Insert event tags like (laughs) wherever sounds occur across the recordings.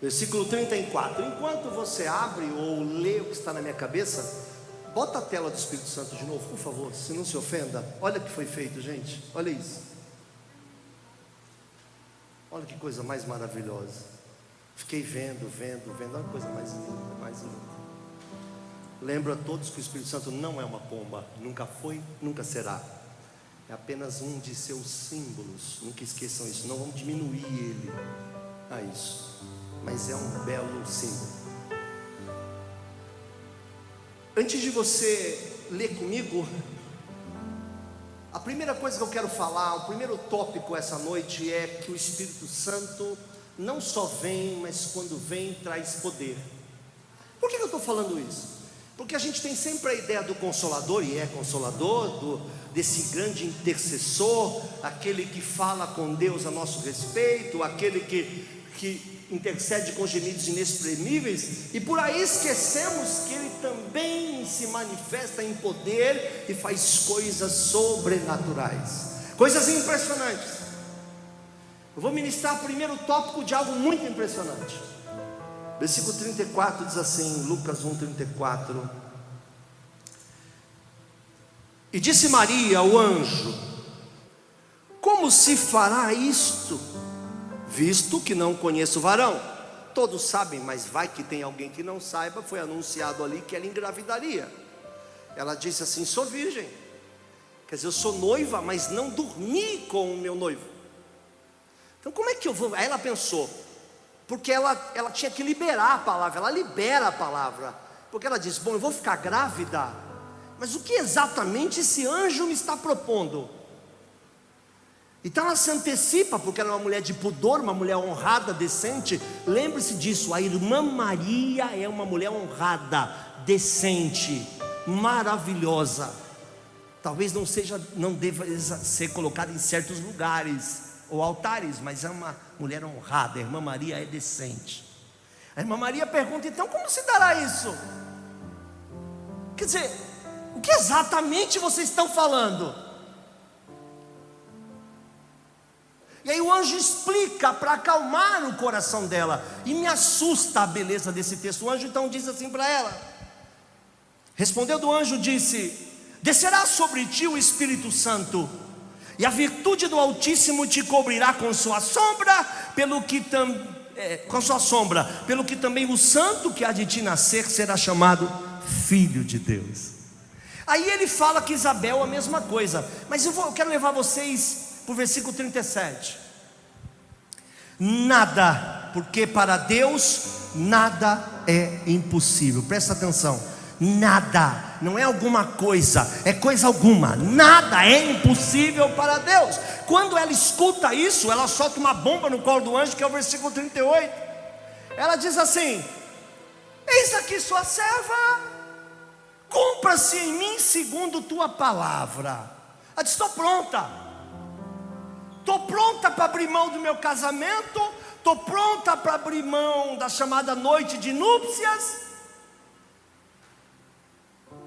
versículo 34. Enquanto você abre ou lê o que está na minha cabeça, bota a tela do Espírito Santo de novo, por favor, se não se ofenda. Olha o que foi feito, gente. Olha isso. Olha que coisa mais maravilhosa. Fiquei vendo, vendo, vendo, olha que coisa mais linda, mais linda. Lembro a todos que o Espírito Santo não é uma pomba, nunca foi, nunca será. É apenas um de seus símbolos. Nunca esqueçam isso. Não vamos diminuir ele a isso. Mas é um belo símbolo. Antes de você ler comigo, a primeira coisa que eu quero falar, o primeiro tópico essa noite é que o Espírito Santo não só vem, mas quando vem traz poder. Por que eu estou falando isso? Porque a gente tem sempre a ideia do consolador, e é consolador, do, desse grande intercessor, aquele que fala com Deus a nosso respeito, aquele que, que intercede com gemidos inexprimíveis, e por aí esquecemos que ele também se manifesta em poder e faz coisas sobrenaturais, coisas impressionantes. Eu vou ministrar o primeiro tópico de algo muito impressionante. Versículo 34 diz assim, Lucas 1:34. E disse Maria ao anjo: Como se fará isto, visto que não conheço o varão? Todos sabem, mas vai que tem alguém que não saiba, foi anunciado ali que ela engravidaria. Ela disse assim: Sou virgem. Quer dizer, eu sou noiva, mas não dormi com o meu noivo. Então, como é que eu vou? Aí ela pensou, porque ela, ela tinha que liberar a palavra, ela libera a palavra, porque ela diz: Bom, eu vou ficar grávida, mas o que exatamente esse anjo me está propondo? Então ela se antecipa, porque ela é uma mulher de pudor, uma mulher honrada, decente. Lembre-se disso, a irmã Maria é uma mulher honrada, decente, maravilhosa. Talvez não seja, não deva ser colocada em certos lugares ou altares, mas é uma mulher honrada. A irmã Maria é decente. A irmã Maria pergunta: então como se dará isso? Quer dizer, o que exatamente vocês estão falando? E aí o anjo explica para acalmar o coração dela. E me assusta a beleza desse texto. O anjo então diz assim para ela: Respondeu do anjo, disse: Descerá sobre ti o Espírito Santo e a virtude do Altíssimo te cobrirá com sua sombra, pelo que tam, é, com sua sombra, pelo que também o santo que há de ti nascer será chamado filho de Deus. Aí ele fala que Isabel a mesma coisa, mas eu, vou, eu quero levar vocês para o versículo 37. Nada, porque para Deus nada é impossível, presta atenção nada, não é alguma coisa, é coisa alguma, nada é impossível para Deus. Quando ela escuta isso, ela solta uma bomba no colo do anjo, que é o versículo 38. Ela diz assim: Eis aqui sua serva, cumpra-se em mim segundo tua palavra. Ela diz: Estou pronta, estou pronta para abrir mão do meu casamento, estou pronta para abrir mão da chamada noite de núpcias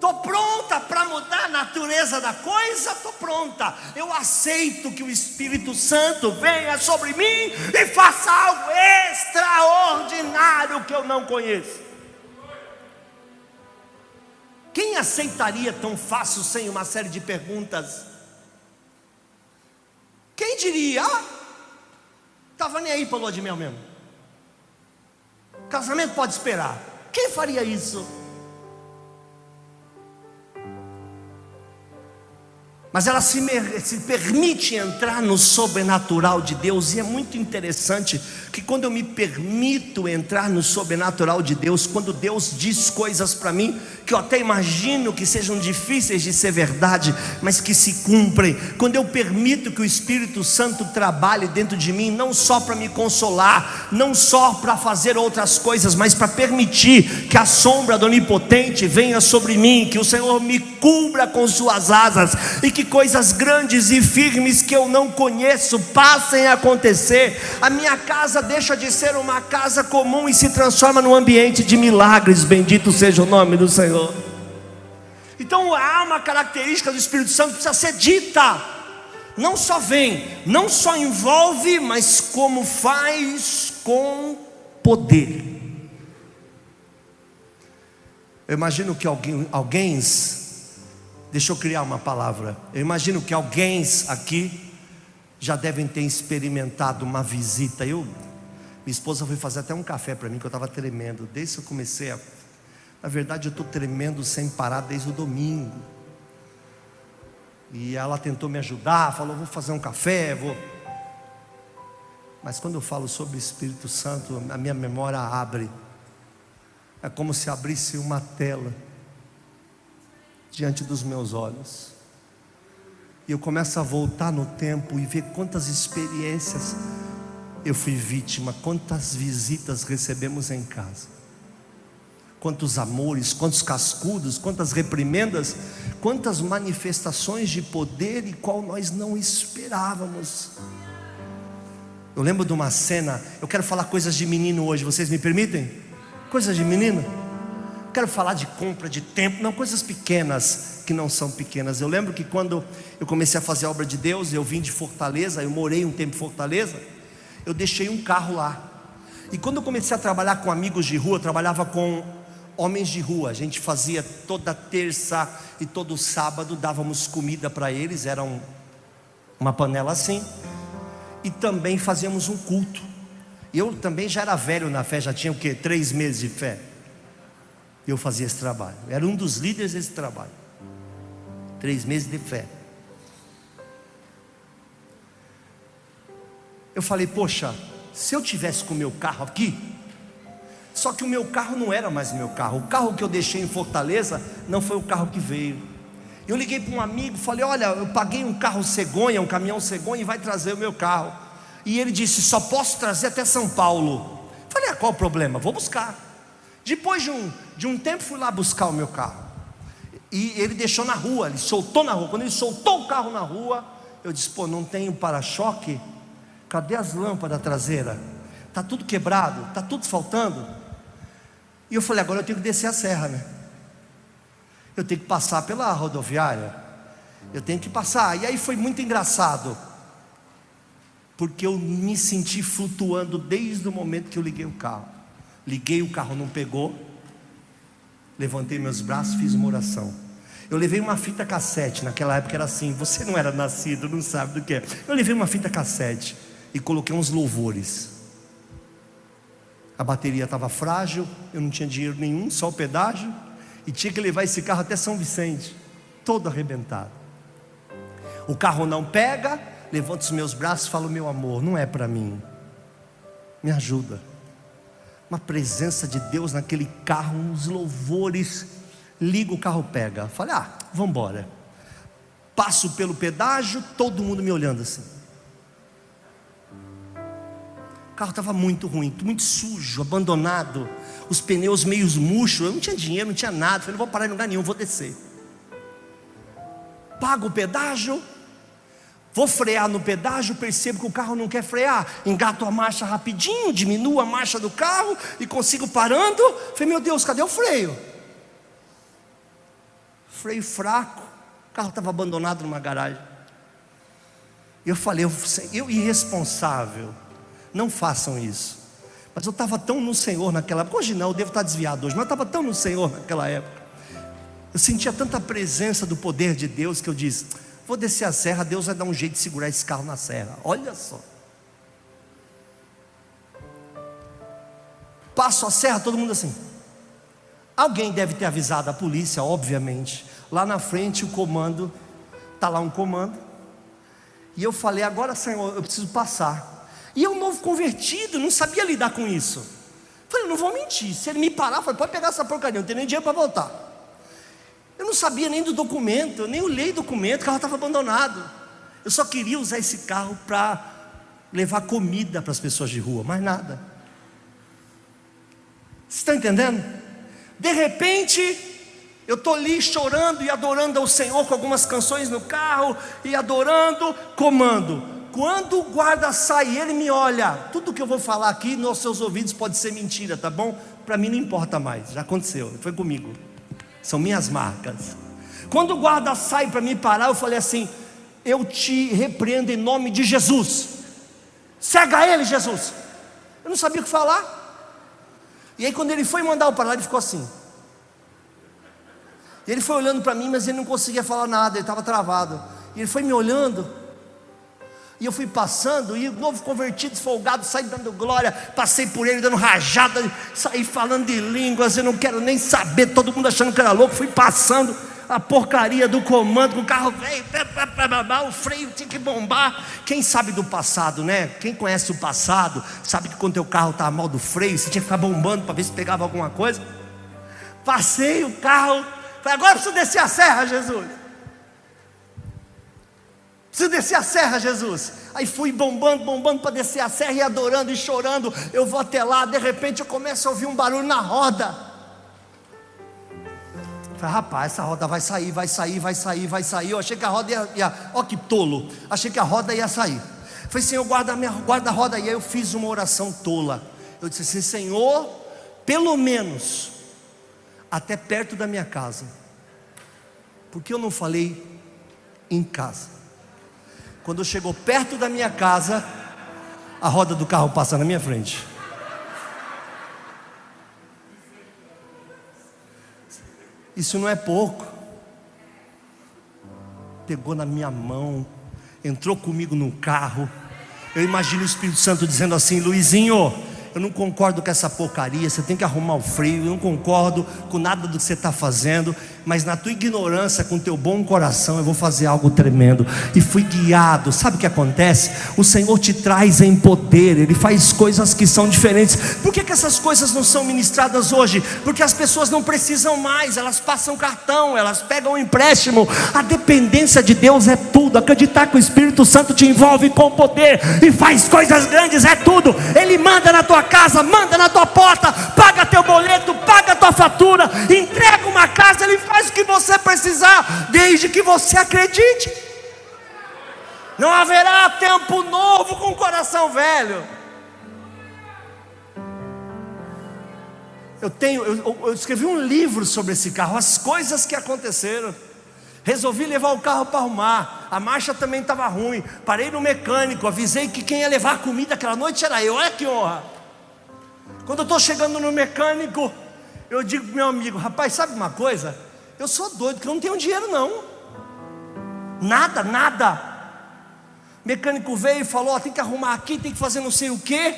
Estou pronta para mudar a natureza da coisa, estou pronta. Eu aceito que o Espírito Santo venha sobre mim e faça algo extraordinário que eu não conheço. Quem aceitaria tão fácil sem uma série de perguntas? Quem diria? Ah, Estava nem aí para lua de mel mesmo. Casamento pode esperar. Quem faria isso? Mas ela se, se, permite entrar no sobrenatural de Deus, e é muito interessante que quando eu me permito entrar no sobrenatural de Deus, quando Deus diz coisas para mim que eu até imagino que sejam difíceis de ser verdade, mas que se cumprem, quando eu permito que o Espírito Santo trabalhe dentro de mim, não só para me consolar, não só para fazer outras coisas, mas para permitir que a sombra do Onipotente venha sobre mim, que o Senhor me cubra com suas asas e que coisas grandes e firmes que eu não conheço passem a acontecer. A minha casa deixa de ser uma casa comum e se transforma num ambiente de milagres. Bendito seja o nome do Senhor. Então há uma característica do Espírito Santo que precisa ser dita. Não só vem, não só envolve, mas como faz com poder. Eu imagino que alguém, alguém Deixa eu criar uma palavra. Eu imagino que alguém aqui já devem ter experimentado uma visita. Eu, minha esposa foi fazer até um café para mim que eu estava tremendo. Desde que eu comecei a. Na verdade, eu estou tremendo sem parar desde o domingo. E ela tentou me ajudar, falou: vou fazer um café, vou. Mas quando eu falo sobre o Espírito Santo, a minha memória abre. É como se abrisse uma tela diante dos meus olhos. E eu começo a voltar no tempo e ver quantas experiências eu fui vítima, quantas visitas recebemos em casa, quantos amores, quantos cascudos, quantas reprimendas, quantas manifestações de poder e qual nós não esperávamos. Eu lembro de uma cena, eu quero falar coisas de menino hoje, vocês me permitem? Coisas de menino? Quero falar de compra de tempo, não coisas pequenas que não são pequenas. Eu lembro que quando eu comecei a fazer a obra de Deus, eu vim de Fortaleza, eu morei um tempo em Fortaleza, eu deixei um carro lá. E quando eu comecei a trabalhar com amigos de rua, eu trabalhava com homens de rua. A gente fazia toda terça e todo sábado dávamos comida para eles, era um, uma panela assim. E também fazíamos um culto. Eu também já era velho na fé, já tinha o quê? Três meses de fé eu fazia esse trabalho. Eu era um dos líderes desse trabalho. Três meses de fé. Eu falei, poxa, se eu tivesse com o meu carro aqui, só que o meu carro não era mais meu carro. O carro que eu deixei em Fortaleza não foi o carro que veio. Eu liguei para um amigo, falei: Olha, eu paguei um carro cegonha, um caminhão cegonha, e vai trazer o meu carro. E ele disse: Só posso trazer até São Paulo. Falei: ah, Qual o problema? Vou buscar. Depois de um, de um tempo, fui lá buscar o meu carro. E ele deixou na rua, ele soltou na rua. Quando ele soltou o carro na rua, eu disse: pô, não tem para-choque? Cadê as lâmpadas traseiras? Está tudo quebrado, está tudo faltando. E eu falei: agora eu tenho que descer a serra, né? Eu tenho que passar pela rodoviária. Eu tenho que passar. E aí foi muito engraçado. Porque eu me senti flutuando desde o momento que eu liguei o carro. Liguei, o carro não pegou. Levantei meus braços, fiz uma oração. Eu levei uma fita cassete, naquela época era assim, você não era nascido, não sabe do que é. Eu levei uma fita cassete e coloquei uns louvores. A bateria estava frágil, eu não tinha dinheiro nenhum, só o pedágio, e tinha que levar esse carro até São Vicente, todo arrebentado. O carro não pega, levanto os meus braços e falo: Meu amor, não é para mim, me ajuda uma presença de Deus naquele carro, uns louvores. Liga o carro, pega. Falei, ah, vamos embora. Passo pelo pedágio, todo mundo me olhando assim. O carro estava muito ruim, muito sujo, abandonado, os pneus meio murchos. Eu não tinha dinheiro, não tinha nada. Falei, não vou parar em lugar nenhum, vou descer. Pago o pedágio, Vou frear no pedágio, percebo que o carro não quer frear. Engato a marcha rapidinho, diminuo a marcha do carro e consigo parando. Falei, meu Deus, cadê o freio? Freio fraco, o carro estava abandonado numa garagem. Eu falei, eu, eu irresponsável, não façam isso. Mas eu estava tão no Senhor naquela época. Hoje não, eu devo estar desviado hoje, mas eu estava tão no Senhor naquela época. Eu sentia tanta presença do poder de Deus que eu disse: Vou descer a serra, Deus vai dar um jeito de segurar esse carro na serra. Olha só. Passo a serra, todo mundo assim. Alguém deve ter avisado a polícia, obviamente. Lá na frente o comando, está lá um comando. E eu falei, agora Senhor, eu preciso passar. E eu, novo convertido, não sabia lidar com isso. Falei, não vou mentir. Se ele me parar, falei, pode pegar essa porcaria, não tem nem dinheiro para voltar. Eu não sabia nem do documento, eu nem olhei documento, o carro estava abandonado. Eu só queria usar esse carro para levar comida para as pessoas de rua, mais nada. Vocês estão entendendo? De repente, eu estou ali chorando e adorando ao Senhor com algumas canções no carro e adorando, comando. Quando o guarda sai, ele me olha. Tudo que eu vou falar aqui nos seus ouvidos pode ser mentira, tá bom? Para mim não importa mais, já aconteceu, foi comigo. São minhas marcas. Quando o guarda sai para me parar, eu falei assim: Eu te repreendo em nome de Jesus. Cega ele, Jesus. Eu não sabia o que falar. E aí, quando ele foi mandar eu parar, ele ficou assim. Ele foi olhando para mim, mas ele não conseguia falar nada, ele estava travado. E ele foi me olhando. E eu fui passando, e o novo convertido, folgado, saí dando glória, passei por ele dando rajada, saí falando de línguas, eu não quero nem saber, todo mundo achando que era louco, fui passando a porcaria do comando, o carro veio, o freio tinha que bombar. Quem sabe do passado, né? Quem conhece o passado, sabe que quando teu carro estava mal do freio, você tinha que ficar bombando para ver se pegava alguma coisa. Passei o carro, Falei, agora preciso descer a serra, Jesus. Preciso descer a serra, Jesus. Aí fui bombando, bombando para descer a serra e adorando e chorando. Eu vou até lá, de repente eu começo a ouvir um barulho na roda. Falei, rapaz, essa roda vai sair, vai sair, vai sair, vai sair. Eu achei que a roda ia. ia ó, que tolo. Achei que a roda ia sair. Falei, Senhor, guarda, minha, guarda a roda. E aí eu fiz uma oração tola. Eu disse assim, Senhor, pelo menos até perto da minha casa. Porque eu não falei em casa. Quando chegou perto da minha casa, a roda do carro passa na minha frente. Isso não é pouco. Pegou na minha mão, entrou comigo no carro. Eu imagino o Espírito Santo dizendo assim: Luizinho, eu não concordo com essa porcaria, você tem que arrumar o freio, eu não concordo com nada do que você está fazendo, mas na tua ignorância, com teu bom coração, eu vou fazer algo tremendo. E fui guiado. Sabe o que acontece? O Senhor te traz em poder, Ele faz coisas que são diferentes. Por que, que essas coisas não são ministradas hoje? Porque as pessoas não precisam mais, elas passam cartão, elas pegam um empréstimo. A dependência de Deus é tudo. Acreditar que o Espírito Santo te envolve com poder e faz coisas grandes é tudo. Ele manda na tua casa, manda na tua porta, paga teu boleto, paga tua fatura, entrega uma casa, Ele faz o que você precisar, desde que você acredite. Não haverá tempo novo com coração velho. Eu tenho, eu, eu, escrevi um livro sobre esse carro, as coisas que aconteceram. Resolvi levar o carro para arrumar. A marcha também estava ruim. Parei no mecânico, avisei que quem ia levar a comida aquela noite era eu. Olha que honra. Quando eu estou chegando no mecânico, eu digo para meu amigo: rapaz, sabe uma coisa? Eu sou doido, que eu não tenho dinheiro não. Nada, nada. O mecânico veio e falou: tem que arrumar aqui, tem que fazer não sei o quê.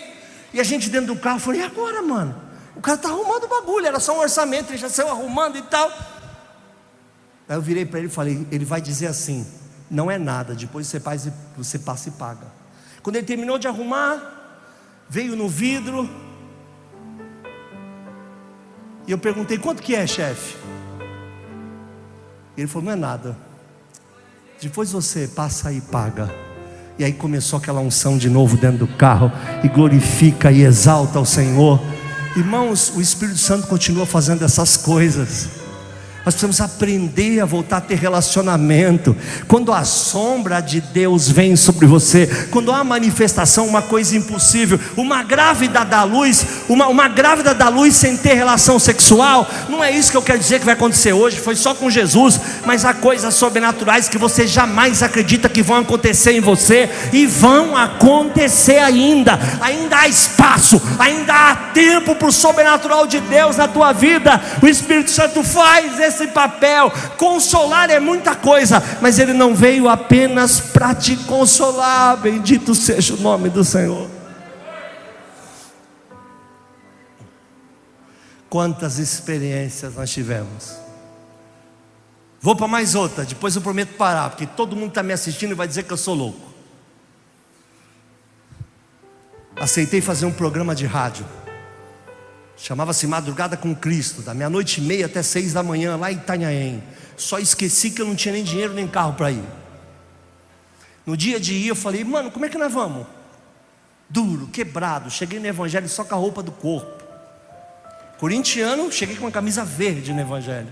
E a gente dentro do carro falou: e agora, mano? O cara está arrumando o bagulho, era só um orçamento, ele já saiu arrumando e tal. Aí eu virei para ele e falei: ele vai dizer assim, não é nada, depois você, faz, você passa e paga. Quando ele terminou de arrumar, veio no vidro, e eu perguntei: quanto que é, chefe? Ele falou: não é nada. Depois você passa e paga. E aí começou aquela unção de novo dentro do carro, e glorifica e exalta o Senhor. Irmãos, o Espírito Santo continua fazendo essas coisas. Nós precisamos aprender a voltar a ter relacionamento. Quando a sombra de Deus vem sobre você, quando há manifestação, uma coisa impossível, uma grávida da luz, uma, uma grávida da luz sem ter relação sexual, não é isso que eu quero dizer que vai acontecer hoje, foi só com Jesus, mas há coisas sobrenaturais que você jamais acredita que vão acontecer em você e vão acontecer ainda. Ainda há espaço, ainda há tempo para o sobrenatural de Deus na tua vida. O Espírito Santo faz esse esse papel. Consolar é muita coisa, mas ele não veio apenas para te consolar. Bendito seja o nome do Senhor. Quantas experiências nós tivemos. Vou para mais outra, depois eu prometo parar, porque todo mundo está me assistindo e vai dizer que eu sou louco. Aceitei fazer um programa de rádio. Chamava-se Madrugada com Cristo, da meia-noite e meia até seis da manhã, lá em Itanhaém. Só esqueci que eu não tinha nem dinheiro nem carro para ir. No dia de ir, eu falei, mano, como é que nós vamos? Duro, quebrado. Cheguei no Evangelho só com a roupa do corpo. Corintiano, cheguei com uma camisa verde no Evangelho.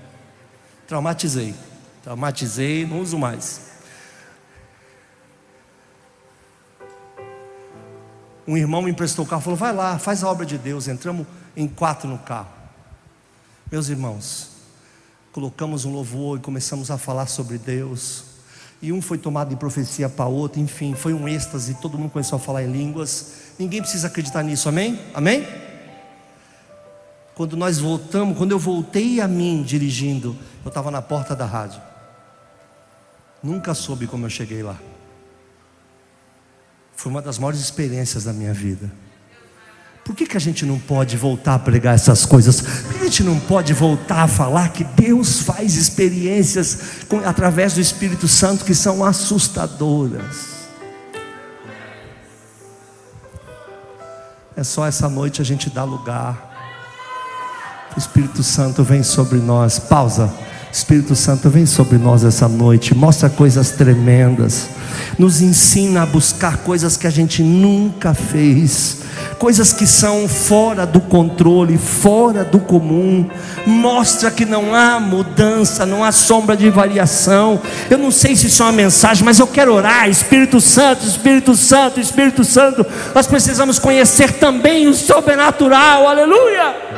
Traumatizei. Traumatizei, não uso mais. Um irmão me emprestou o carro, falou: vai lá, faz a obra de Deus. Entramos em quatro no carro. Meus irmãos, colocamos um louvor e começamos a falar sobre Deus. E um foi tomado em profecia para outro, enfim, foi um êxtase, todo mundo começou a falar em línguas. Ninguém precisa acreditar nisso, amém? Amém? Quando nós voltamos, quando eu voltei a mim dirigindo, eu estava na porta da rádio. Nunca soube como eu cheguei lá. Foi uma das maiores experiências da minha vida. Por que, que a gente não pode voltar a pregar essas coisas? Por que a gente não pode voltar a falar que Deus faz experiências com, através do Espírito Santo que são assustadoras? É só essa noite a gente dar lugar. O Espírito Santo vem sobre nós. Pausa. Espírito Santo vem sobre nós essa noite, mostra coisas tremendas, nos ensina a buscar coisas que a gente nunca fez, coisas que são fora do controle, fora do comum, mostra que não há mudança, não há sombra de variação. Eu não sei se isso é uma mensagem, mas eu quero orar, Espírito Santo, Espírito Santo, Espírito Santo. Nós precisamos conhecer também o sobrenatural, aleluia.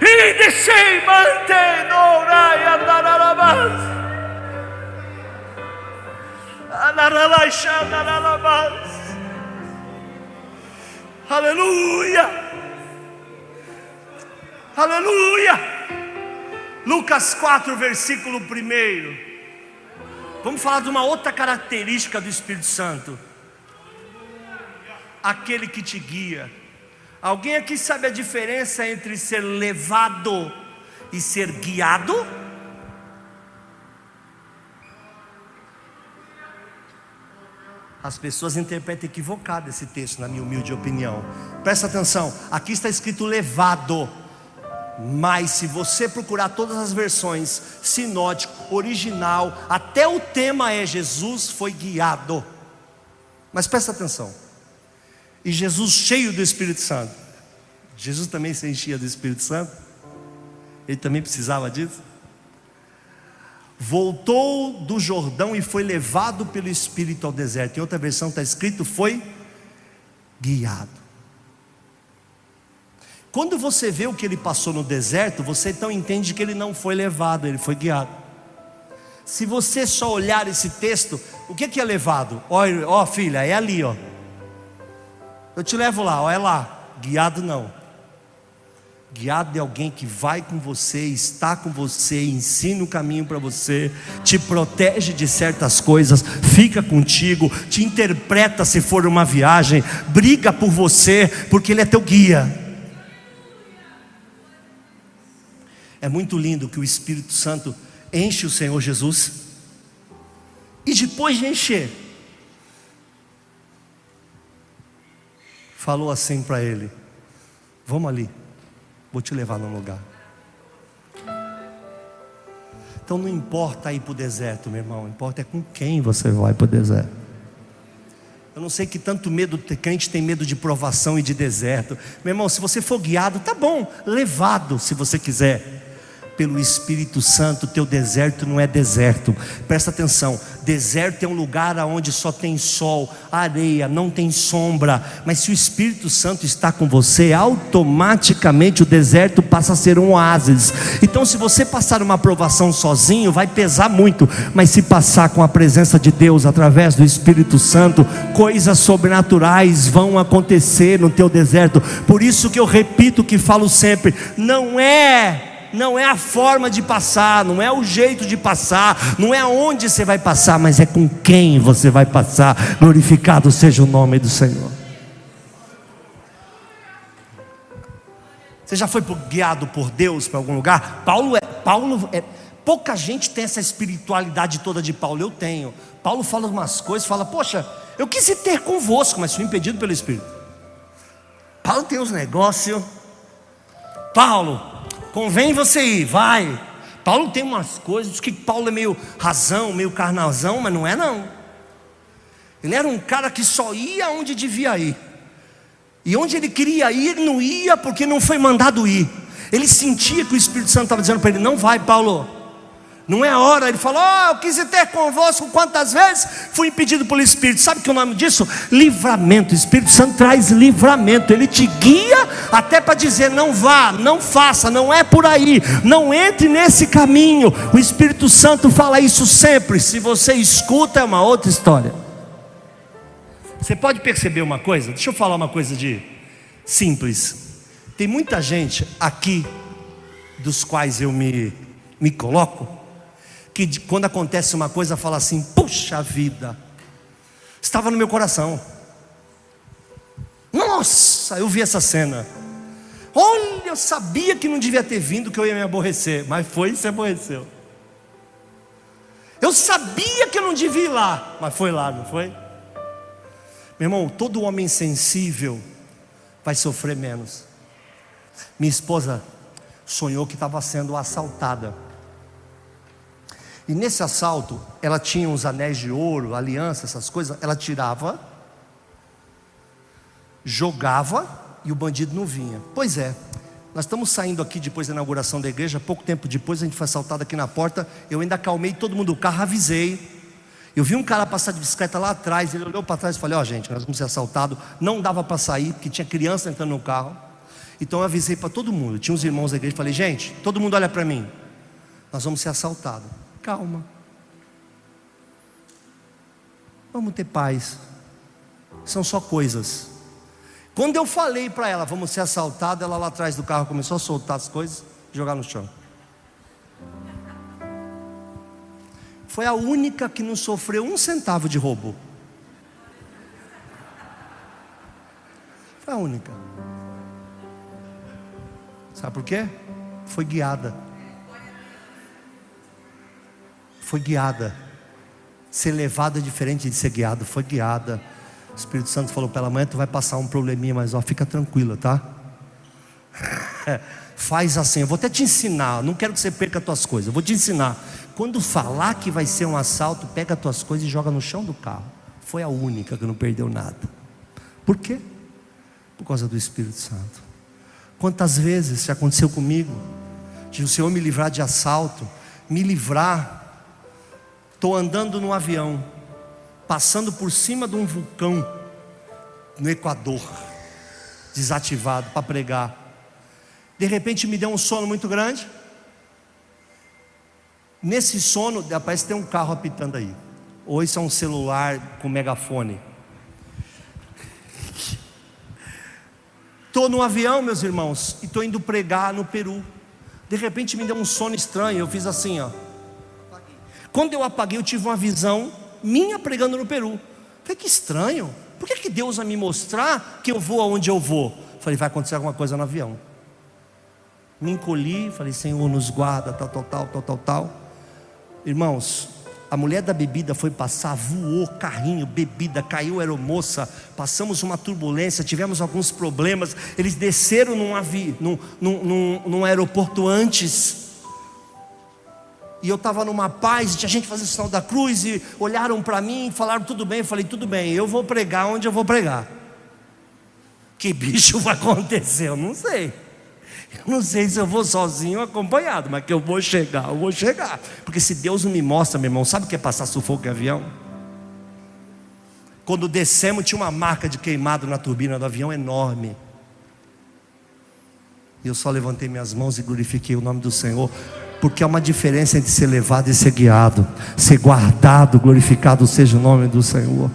E descei. Anaralai Shandarabas. Aleluia. Aleluia. Lucas 4, versículo 1. Vamos falar de uma outra característica do Espírito Santo aquele que te guia. Alguém aqui sabe a diferença entre ser levado e ser guiado? As pessoas interpretam equivocado esse texto, na minha humilde opinião. Presta atenção, aqui está escrito levado. Mas se você procurar todas as versões, sinótico, original, até o tema é Jesus foi guiado. Mas presta atenção. E Jesus, cheio do Espírito Santo, Jesus também se enchia do Espírito Santo, ele também precisava disso. Voltou do Jordão e foi levado pelo Espírito ao deserto. Em outra versão está escrito: foi guiado. Quando você vê o que ele passou no deserto, você então entende que ele não foi levado, ele foi guiado. Se você só olhar esse texto, o que é levado? Ó, ó filha, é ali, ó. Eu te levo lá, olha lá. Guiado não. Guiado de alguém que vai com você, está com você, ensina o caminho para você, te protege de certas coisas, fica contigo, te interpreta se for uma viagem, briga por você, porque Ele é teu guia. É muito lindo que o Espírito Santo enche o Senhor Jesus, e depois de encher, falou assim para ele: Vamos ali, vou te levar num lugar. Então não importa ir para o deserto, meu irmão, importa é com quem você vai para o deserto. Eu não sei que tanto medo crente tem medo de provação e de deserto. Meu irmão, se você for guiado, tá bom, levado, se você quiser pelo Espírito Santo, teu deserto não é deserto. Presta atenção, deserto é um lugar onde só tem sol, areia, não tem sombra. Mas se o Espírito Santo está com você, automaticamente o deserto passa a ser um oásis. Então, se você passar uma aprovação sozinho, vai pesar muito. Mas se passar com a presença de Deus através do Espírito Santo, coisas sobrenaturais vão acontecer no teu deserto. Por isso que eu repito que falo sempre, não é não é a forma de passar, não é o jeito de passar, não é aonde você vai passar, mas é com quem você vai passar. Glorificado seja o nome do Senhor. Você já foi guiado por Deus para algum lugar? Paulo é, Paulo é, pouca gente tem essa espiritualidade toda de Paulo. Eu tenho. Paulo fala umas coisas, fala: Poxa, eu quis ter convosco, mas fui impedido pelo Espírito. Paulo tem uns negócios. Paulo, convém você ir, vai. Paulo tem umas coisas, que Paulo é meio razão, meio carnazão, mas não é não. Ele era um cara que só ia onde devia ir. E onde ele queria ir, não ia porque não foi mandado ir. Ele sentia que o Espírito Santo estava dizendo para ele: Não vai, Paulo. Não é a hora. Ele falou: oh, Eu quis ter convosco quantas vezes fui impedido pelo Espírito. Sabe que o nome disso? Livramento. O Espírito Santo traz livramento. Ele te guia até para dizer: Não vá, não faça, não é por aí. Não entre nesse caminho. O Espírito Santo fala isso sempre. Se você escuta, é uma outra história. Você pode perceber uma coisa? Deixa eu falar uma coisa de simples. Tem muita gente aqui, dos quais eu me, me coloco, que quando acontece uma coisa fala assim: puxa vida, estava no meu coração. Nossa, eu vi essa cena. Olha, eu sabia que não devia ter vindo, que eu ia me aborrecer, mas foi e se aborreceu. Eu sabia que eu não devia ir lá, mas foi lá, não foi? Meu irmão, todo homem sensível vai sofrer menos. Minha esposa sonhou que estava sendo assaltada. E nesse assalto, ela tinha uns anéis de ouro, aliança, essas coisas. Ela tirava, jogava e o bandido não vinha. Pois é, nós estamos saindo aqui depois da inauguração da igreja. Pouco tempo depois, a gente foi assaltado aqui na porta. Eu ainda acalmei todo mundo do carro, avisei. Eu vi um cara passar de bicicleta lá atrás. Ele olhou para trás e falei: Ó, oh, gente, nós vamos ser assaltados. Não dava para sair, porque tinha criança entrando no carro. Então eu avisei para todo mundo. Tinha uns irmãos da igreja. Falei: Gente, todo mundo olha para mim. Nós vamos ser assaltados. Calma. Vamos ter paz. São só coisas. Quando eu falei para ela, vamos ser assaltados, ela lá atrás do carro começou a soltar as coisas e jogar no chão. Foi a única que não sofreu um centavo de roubo. Foi a única. Sabe por quê? Foi guiada foi guiada. Ser levada é diferente de ser guiado, foi guiada. O Espírito Santo falou para ela: amanhã tu vai passar um probleminha, mas ó, fica tranquila, tá? (laughs) Faz assim, eu vou até te ensinar. Não quero que você perca as tuas coisas, eu vou te ensinar. Quando falar que vai ser um assalto, pega as tuas coisas e joga no chão do carro. Foi a única que não perdeu nada. Por quê? Por causa do Espírito Santo. Quantas vezes já aconteceu comigo, de o Senhor me livrar de assalto, me livrar Estou andando no avião, passando por cima de um vulcão no Equador, desativado para pregar. De repente me deu um sono muito grande. Nesse sono, parece que tem um carro apitando aí. Ou isso é um celular com megafone. Estou no avião, meus irmãos, e estou indo pregar no Peru. De repente me deu um sono estranho. Eu fiz assim, ó. Quando eu apaguei, eu tive uma visão minha pregando no Peru. Falei, que estranho. Por que, que Deus vai me mostrar que eu vou aonde eu vou? Falei, vai acontecer alguma coisa no avião. Me encolhi, falei, Senhor, nos guarda, tal, tal, tal, tal, tal, tal. Irmãos, a mulher da bebida foi passar, voou carrinho, bebida, caiu aeromoça, passamos uma turbulência, tivemos alguns problemas. Eles desceram num, avi, num, num, num, num aeroporto antes e eu estava numa paz, tinha gente fazendo sinal da cruz, e olharam para mim e falaram tudo bem. Eu falei, tudo bem, eu vou pregar onde eu vou pregar. Que bicho (laughs) vai acontecer? Eu não sei. Eu não sei se eu vou sozinho ou acompanhado, mas que eu vou chegar, eu vou chegar. Porque se Deus não me mostra, meu irmão, sabe o que é passar sufoco em avião? Quando descemos, tinha uma marca de queimado na turbina do avião enorme. E eu só levantei minhas mãos e glorifiquei o nome do Senhor porque há uma diferença entre ser levado e ser guiado, ser guardado, glorificado seja o nome do Senhor.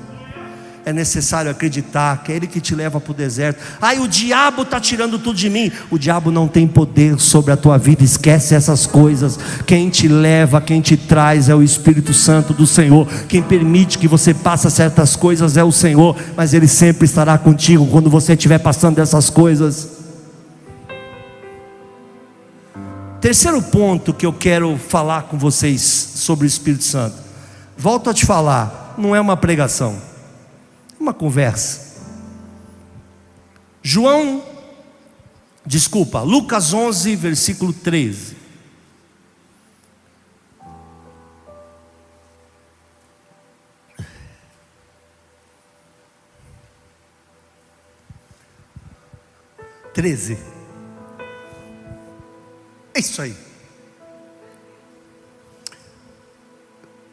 é necessário acreditar que é Ele que te leva para o deserto. Ai, o diabo está tirando tudo de mim. O diabo não tem poder sobre a tua vida, esquece essas coisas. Quem te leva, quem te traz é o Espírito Santo do Senhor. Quem permite que você passe certas coisas é o Senhor, mas Ele sempre estará contigo quando você estiver passando dessas coisas. Terceiro ponto que eu quero falar com vocês sobre o Espírito Santo. Volto a te falar, não é uma pregação uma conversa. João, desculpa, Lucas 11, versículo 13. Treze. É isso aí.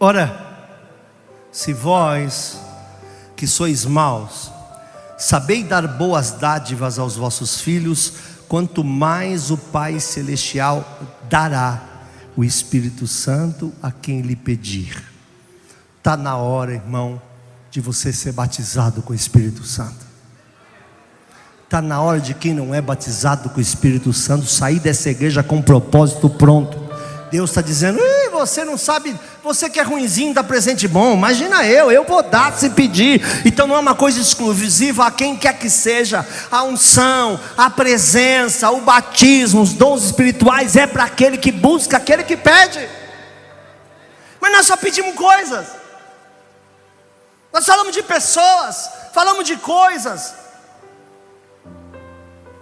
Ora, se vós que sois maus, sabei dar boas dádivas aos vossos filhos, quanto mais o Pai Celestial dará o Espírito Santo a quem lhe pedir. Está na hora, irmão, de você ser batizado com o Espírito Santo. Está na hora de quem não é batizado com o Espírito Santo sair dessa igreja com um propósito pronto. Deus está dizendo: você não sabe, você que é ruimzinho dá presente bom. Imagina eu, eu vou dar se pedir. Então não é uma coisa exclusiva a quem quer que seja. A unção, a presença, o batismo, os dons espirituais é para aquele que busca, aquele que pede. Mas nós só pedimos coisas. Nós falamos de pessoas, falamos de coisas.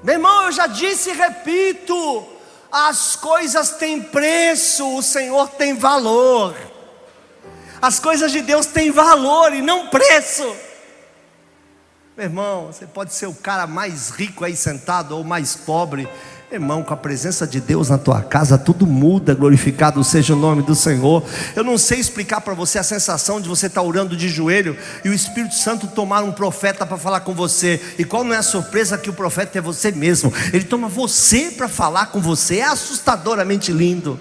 Meu irmão, eu já disse e repito: as coisas têm preço, o Senhor tem valor. As coisas de Deus têm valor e não preço. Meu irmão, você pode ser o cara mais rico aí sentado ou mais pobre, Irmão, com a presença de Deus na tua casa, tudo muda, glorificado seja o nome do Senhor. Eu não sei explicar para você a sensação de você estar tá orando de joelho e o Espírito Santo tomar um profeta para falar com você. E qual não é a surpresa que o profeta é você mesmo? Ele toma você para falar com você, é assustadoramente lindo.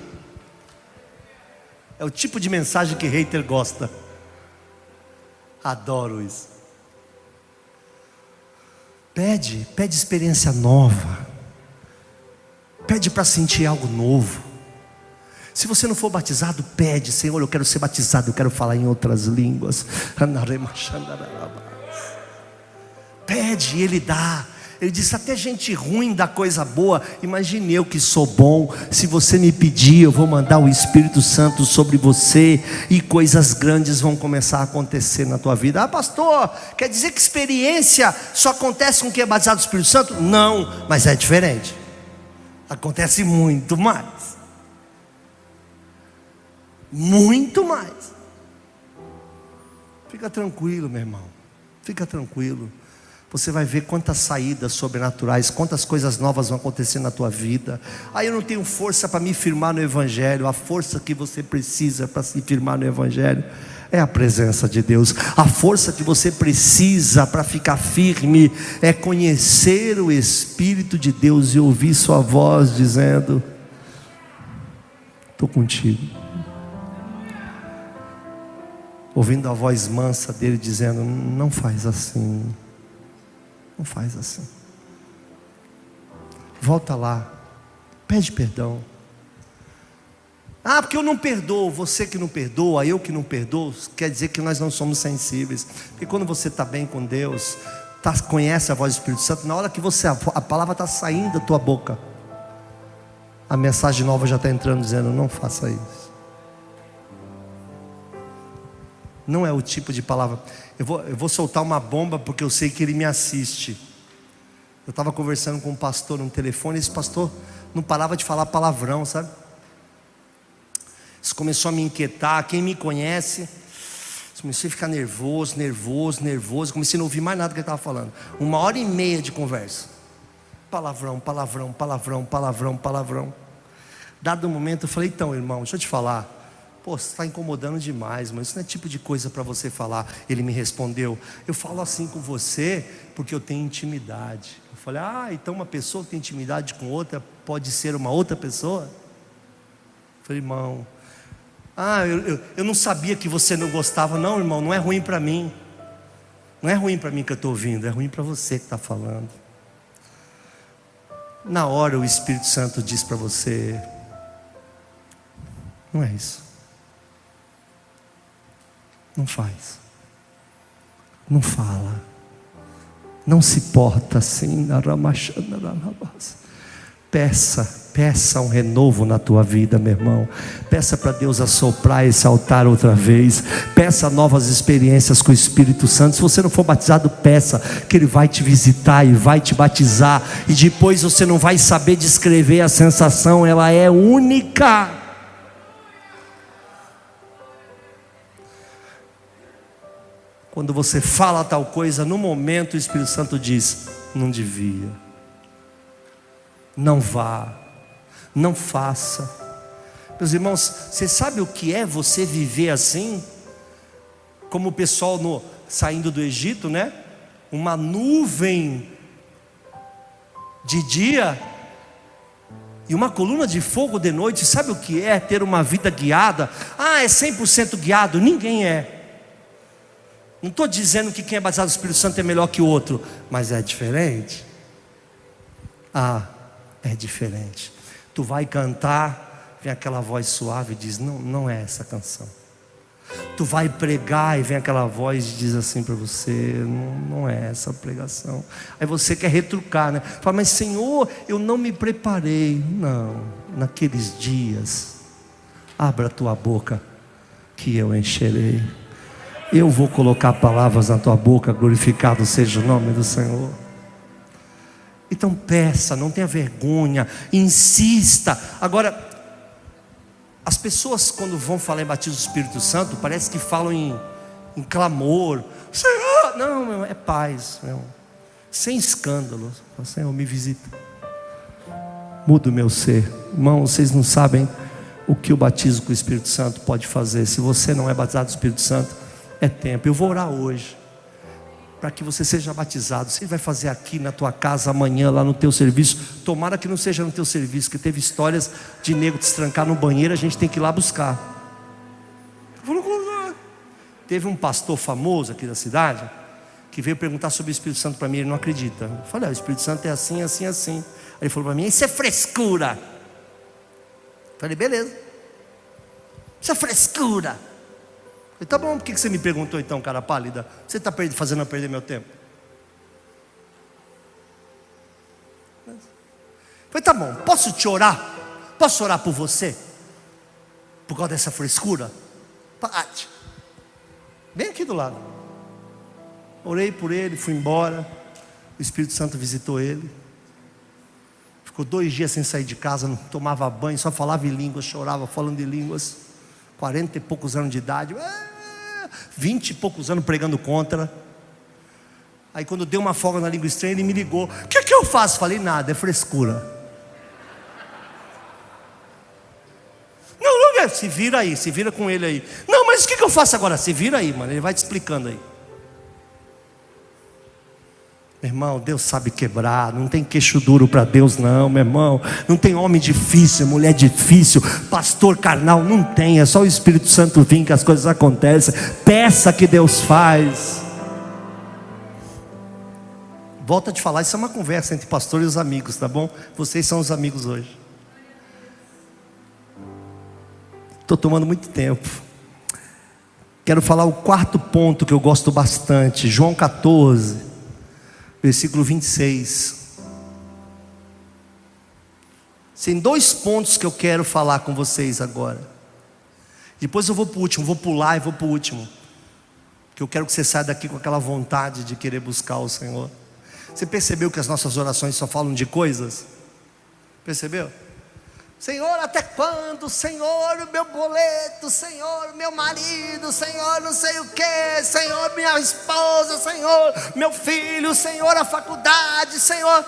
É o tipo de mensagem que hater gosta. Adoro isso. Pede, pede experiência nova. Pede para sentir algo novo. Se você não for batizado, pede, Senhor, eu quero ser batizado, eu quero falar em outras línguas. (laughs) Pede, Ele dá. Ele disse: até gente ruim dá coisa boa. Imagine eu que sou bom. Se você me pedir, eu vou mandar o Espírito Santo sobre você e coisas grandes vão começar a acontecer na tua vida. Ah, pastor, quer dizer que experiência só acontece com quem é batizado do Espírito Santo? Não, mas é diferente acontece muito mais. Muito mais. Fica tranquilo, meu irmão. Fica tranquilo. Você vai ver quantas saídas sobrenaturais, quantas coisas novas vão acontecer na tua vida. Aí ah, eu não tenho força para me firmar no Evangelho. A força que você precisa para se firmar no Evangelho é a presença de Deus. A força que você precisa para ficar firme é conhecer o Espírito de Deus e ouvir Sua voz dizendo: Estou contigo. Ouvindo a voz mansa dele dizendo: Não faz assim. Não faz assim. Volta lá. Pede perdão. Ah, porque eu não perdoo, você que não perdoa, eu que não perdoo, quer dizer que nós não somos sensíveis. Porque quando você está bem com Deus, tá, conhece a voz do Espírito Santo, na hora que você a, a palavra está saindo da tua boca, a mensagem nova já está entrando dizendo: não faça isso. Não é o tipo de palavra. Eu vou, eu vou soltar uma bomba porque eu sei que ele me assiste. Eu estava conversando com um pastor no telefone, e esse pastor não parava de falar palavrão, sabe? Isso começou a me inquietar. Quem me conhece, comecei a ficar nervoso, nervoso, nervoso. Comecei a não ouvir mais nada que ele estava falando. Uma hora e meia de conversa. Palavrão, palavrão, palavrão, palavrão, palavrão. Dado um momento, eu falei: então, irmão, deixa eu te falar. Pô, você está incomodando demais, mas isso não é tipo de coisa para você falar. Ele me respondeu: Eu falo assim com você porque eu tenho intimidade. Eu falei: Ah, então uma pessoa que tem intimidade com outra pode ser uma outra pessoa? Eu falei, irmão, ah, eu, eu, eu não sabia que você não gostava. Não, irmão, não é ruim para mim. Não é ruim para mim que eu estou ouvindo, é ruim para você que está falando. Na hora o Espírito Santo diz para você: não é isso. Não faz. Não fala. Não se porta assim Peça, peça um renovo na tua vida, meu irmão. Peça para Deus assoprar esse altar outra vez. Peça novas experiências com o Espírito Santo. Se você não for batizado, peça que Ele vai te visitar e vai te batizar. E depois você não vai saber descrever a sensação, ela é única. Quando você fala tal coisa, no momento o Espírito Santo diz: não devia não vá, não faça. Meus irmãos, você sabe o que é você viver assim? Como o pessoal no, saindo do Egito, né? Uma nuvem de dia e uma coluna de fogo de noite. Sabe o que é ter uma vida guiada? Ah, é 100% guiado? Ninguém é. Não estou dizendo que quem é batizado no Espírito Santo é melhor que o outro, mas é diferente. Ah, é diferente. Tu vai cantar, vem aquela voz suave e diz: Não, não é essa canção. Tu vai pregar e vem aquela voz e diz assim para você: não, não é essa pregação. Aí você quer retrucar, né? Fala, mas Senhor, eu não me preparei. Não, naqueles dias, abra tua boca, que eu encherei. Eu vou colocar palavras na tua boca, glorificado seja o nome do Senhor. Então peça, não tenha vergonha, insista. Agora, as pessoas quando vão falar em batismo do Espírito Santo, parece que falam em, em clamor. Senhor, não, meu, é paz, meu. sem escândalo. Senhor, me visita. Muda o meu ser. Irmão, vocês não sabem o que o batismo com o Espírito Santo pode fazer. Se você não é batizado do Espírito Santo, é tempo. Eu vou orar hoje para que você seja batizado. Você vai fazer aqui na tua casa amanhã, lá no teu serviço. Tomara que não seja no teu serviço, que teve histórias de nego te trancar no banheiro, a gente tem que ir lá buscar. Teve um pastor famoso aqui da cidade que veio perguntar sobre o Espírito Santo para mim, ele não acredita. Eu falei, ah, o Espírito Santo é assim, assim, assim. Aí ele falou para mim, isso é frescura. Eu falei, beleza. Isso é frescura. Falei, tá bom, por que você me perguntou então, cara pálida? Você está fazendo eu perder meu tempo? Falei, tá bom, posso te orar? Posso orar por você? Por causa dessa frescura? Pate. Bem aqui do lado. Orei por ele, fui embora. O Espírito Santo visitou ele. Ficou dois dias sem sair de casa, não tomava banho, só falava em línguas, chorava falando em línguas. Quarenta e poucos anos de idade vinte e poucos anos pregando contra. Aí quando deu uma folga na língua estranha, ele me ligou. O que, que eu faço? Falei, nada, é frescura. Não, não é, se vira aí, se vira com ele aí. Não, mas o que, que eu faço agora? Se vira aí, mano, ele vai te explicando aí. Meu irmão, Deus sabe quebrar, não tem queixo duro para Deus, não, meu irmão. Não tem homem difícil, mulher difícil, pastor carnal, não tem. É só o Espírito Santo vir que as coisas acontecem. Peça que Deus faz. Volta te falar, isso é uma conversa entre pastor e os amigos, tá bom? Vocês são os amigos hoje. Estou tomando muito tempo. Quero falar o quarto ponto que eu gosto bastante, João 14 versículo 26. Tem dois pontos que eu quero falar com vocês agora. Depois eu vou para o último, vou pular e vou para o último. Que eu quero que você saia daqui com aquela vontade de querer buscar o Senhor. Você percebeu que as nossas orações só falam de coisas? Percebeu? Senhor, até quando? Senhor, meu boleto, Senhor, meu marido, Senhor, não sei o que, Senhor, minha esposa, Senhor, meu filho, Senhor, a faculdade, Senhor.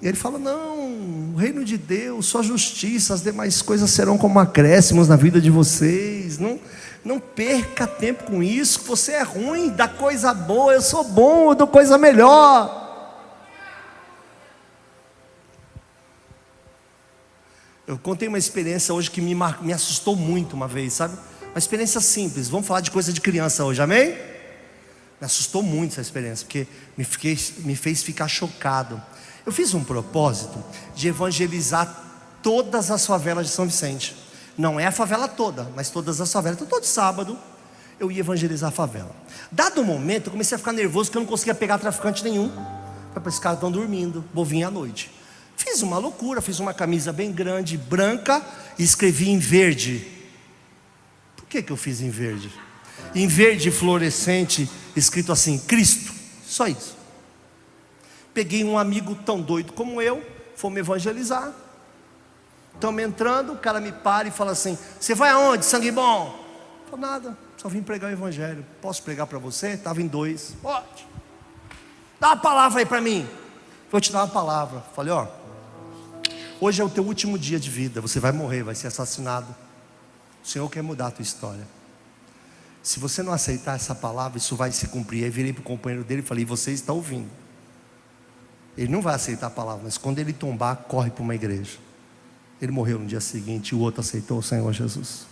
E ele fala: Não, o reino de Deus, sua justiça, as demais coisas serão como acréscimos na vida de vocês. Não, não perca tempo com isso. Você é ruim, dá coisa boa, eu sou bom, eu dou coisa melhor. Eu contei uma experiência hoje que me, me assustou muito uma vez, sabe? Uma experiência simples. Vamos falar de coisa de criança hoje, amém? Me assustou muito essa experiência, porque me, fiquei, me fez ficar chocado. Eu fiz um propósito de evangelizar todas as favelas de São Vicente. Não é a favela toda, mas todas as favelas. Então, todo sábado eu ia evangelizar a favela. Dado o momento, eu comecei a ficar nervoso porque eu não conseguia pegar traficante nenhum. Para esses caras estão dormindo, vou vir à noite. Fiz uma loucura, fiz uma camisa bem grande, branca, e escrevi em verde. Por que, que eu fiz em verde? Em verde fluorescente, escrito assim: Cristo. Só isso. Peguei um amigo tão doido como eu, fomos evangelizar. Estamos entrando, o cara me para e fala assim: Você vai aonde, sangue bom? Falo, nada, só vim pregar o evangelho. Posso pregar para você? Estava em dois. Pode. Dá uma palavra aí para mim. Vou te dar uma palavra. Falei, ó. Hoje é o teu último dia de vida. Você vai morrer, vai ser assassinado. O Senhor quer mudar a tua história. Se você não aceitar essa palavra, isso vai se cumprir. Aí virei para o companheiro dele e falei: Você está ouvindo? Ele não vai aceitar a palavra, mas quando ele tombar, corre para uma igreja. Ele morreu no dia seguinte e o outro aceitou o Senhor Jesus.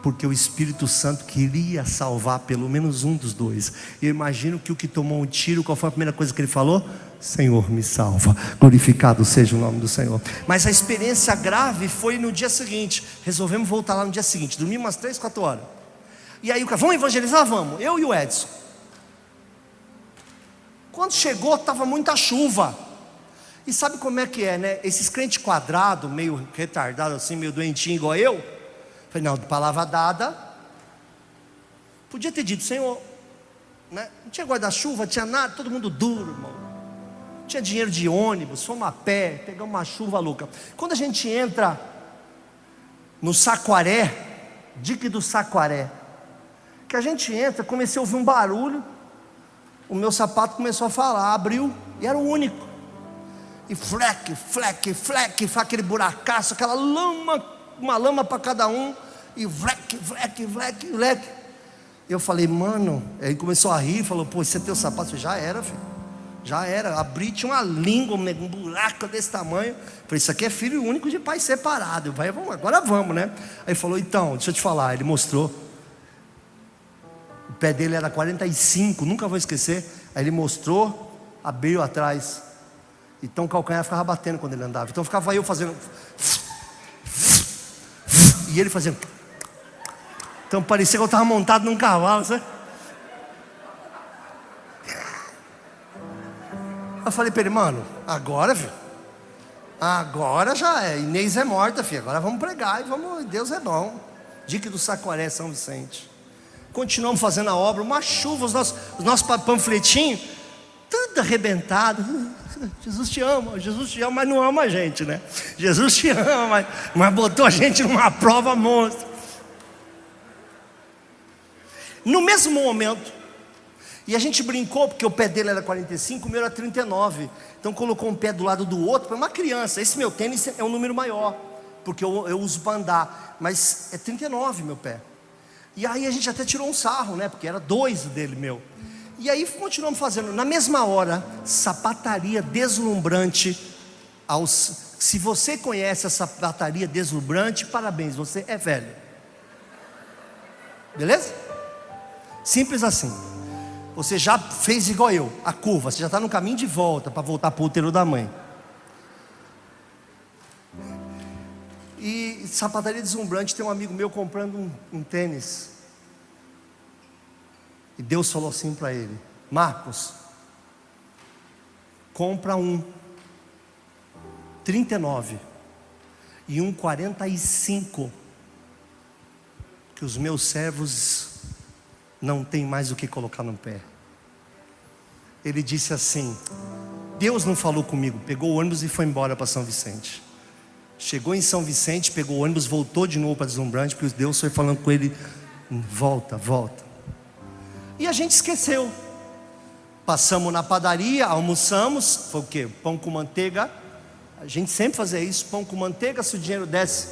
Porque o Espírito Santo queria salvar pelo menos um dos dois. Eu imagino que o que tomou um tiro, qual foi a primeira coisa que ele falou? Senhor, me salva. Glorificado seja o nome do Senhor. Mas a experiência grave foi no dia seguinte. Resolvemos voltar lá no dia seguinte. Dormimos umas três, quatro horas. E aí o cara, vamos evangelizar? Vamos. Eu e o Edson. Quando chegou, estava muita chuva. E sabe como é que é, né? Esses crentes quadrados, meio retardado assim, meio doentinho igual eu. Falei, não, de palavra dada. Podia ter dito, Senhor, né? Não tinha guarda-chuva, tinha nada, todo mundo duro, irmão. Tinha dinheiro de ônibus, fomos a pé, pegamos uma chuva louca. Quando a gente entra no Saquaré, dique do Saquaré, que a gente entra, comecei a ouvir um barulho, o meu sapato começou a falar, abriu, e era o único e fleque, fleque, fleque, aquele buracaço, aquela lama, uma lama para cada um, e fleque, fleque, fleque, fleque. Eu falei, mano, aí começou a rir, falou, pô, é teu sapato, falei, já era, filho. Já era, abri, tinha uma língua, um buraco desse tamanho. Falei, isso aqui é filho único de pai separado. Vai, vamos, agora vamos, né? Aí falou, então, deixa eu te falar. Ele mostrou. O pé dele era 45, nunca vou esquecer. Aí ele mostrou, abriu atrás. Então o calcanhar ficava batendo quando ele andava. Então ficava eu fazendo. E ele fazendo. Então parecia que eu estava montado num cavalo, sabe? Eu falei para ele, mano, agora, filho. Agora já é. Inês é morta, filho. Agora vamos pregar e vamos. Deus é bom. Dique do Saquaré, São Vicente. Continuamos fazendo a obra, uma chuva, os nossos, os nossos panfletinhos, tudo arrebentado. (laughs) Jesus te ama, Jesus te ama, mas não ama a gente, né? Jesus te ama, mas botou a gente numa prova monstro. No mesmo momento, e a gente brincou, porque o pé dele era 45, o meu era 39. Então colocou um pé do lado do outro, para uma criança. Esse meu tênis é um número maior, porque eu, eu uso para andar, mas é 39 meu pé. E aí a gente até tirou um sarro, né? Porque era dois dele meu. E aí continuamos fazendo. Na mesma hora, sapataria deslumbrante. Aos, se você conhece a sapataria deslumbrante, parabéns, você é velho. Beleza? Simples assim. Você já fez igual eu, a curva, você já está no caminho de volta para voltar para o útero da mãe. E sapataria deslumbrante, tem um amigo meu comprando um, um tênis e Deus falou assim para ele: Marcos, compra um 39 e um 45, que os meus servos não têm mais o que colocar no pé. Ele disse assim: Deus não falou comigo, pegou o ônibus e foi embora para São Vicente. Chegou em São Vicente, pegou o ônibus, voltou de novo para Deslumbrante, porque Deus foi falando com ele: volta, volta. E a gente esqueceu. Passamos na padaria, almoçamos, foi o quê? Pão com manteiga. A gente sempre fazia isso, pão com manteiga, se o dinheiro desce.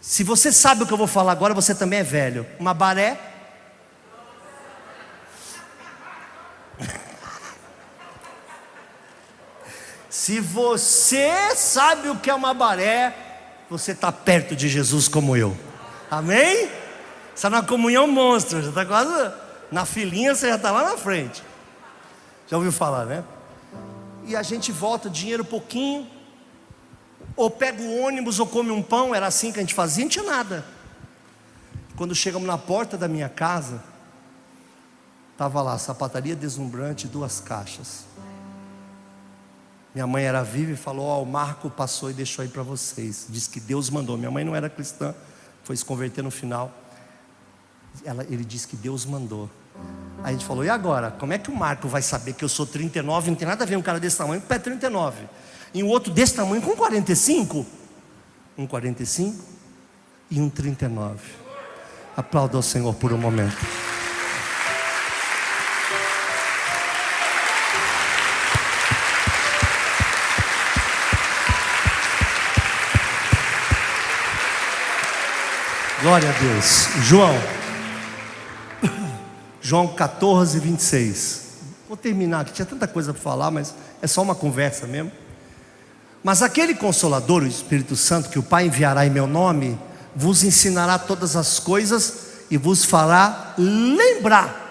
Se você sabe o que eu vou falar agora, você também é velho. Uma baré. (laughs) Se você sabe o que é uma baré, você está perto de Jesus como eu. Amém? Está na comunhão monstro, já está quase Na filinha você já está lá na frente. Já ouviu falar, né? E a gente volta, dinheiro pouquinho, ou pega o ônibus ou come um pão, era assim que a gente fazia, não tinha nada. Quando chegamos na porta da minha casa, estava lá, sapataria deslumbrante, duas caixas. Minha mãe era viva e falou: Ó, oh, o Marco passou e deixou aí para vocês. Diz que Deus mandou. Minha mãe não era cristã, foi se converter no final. Ela, ele disse que Deus mandou. Aí a gente falou: e agora? Como é que o Marco vai saber que eu sou 39? Não tem nada a ver um cara desse tamanho com pé 39. E um outro desse tamanho com 45? Um 45 e um 39. Aplauda ao Senhor por um momento. Glória a Deus. João. João 14, 26. Vou terminar aqui, tinha tanta coisa para falar, mas é só uma conversa mesmo. Mas aquele consolador, o Espírito Santo, que o Pai enviará em meu nome, vos ensinará todas as coisas e vos fará lembrar.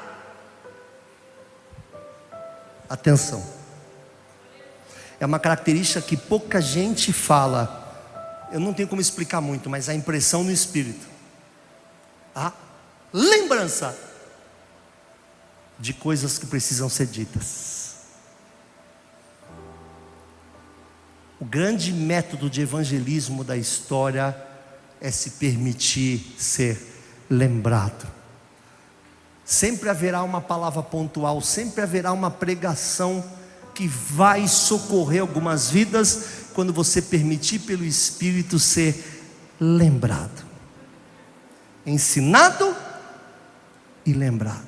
Atenção. É uma característica que pouca gente fala. Eu não tenho como explicar muito, mas a impressão no espírito a lembrança de coisas que precisam ser ditas. O grande método de evangelismo da história é se permitir ser lembrado. Sempre haverá uma palavra pontual, sempre haverá uma pregação que vai socorrer algumas vidas quando você permitir pelo Espírito ser lembrado ensinado e lembrado.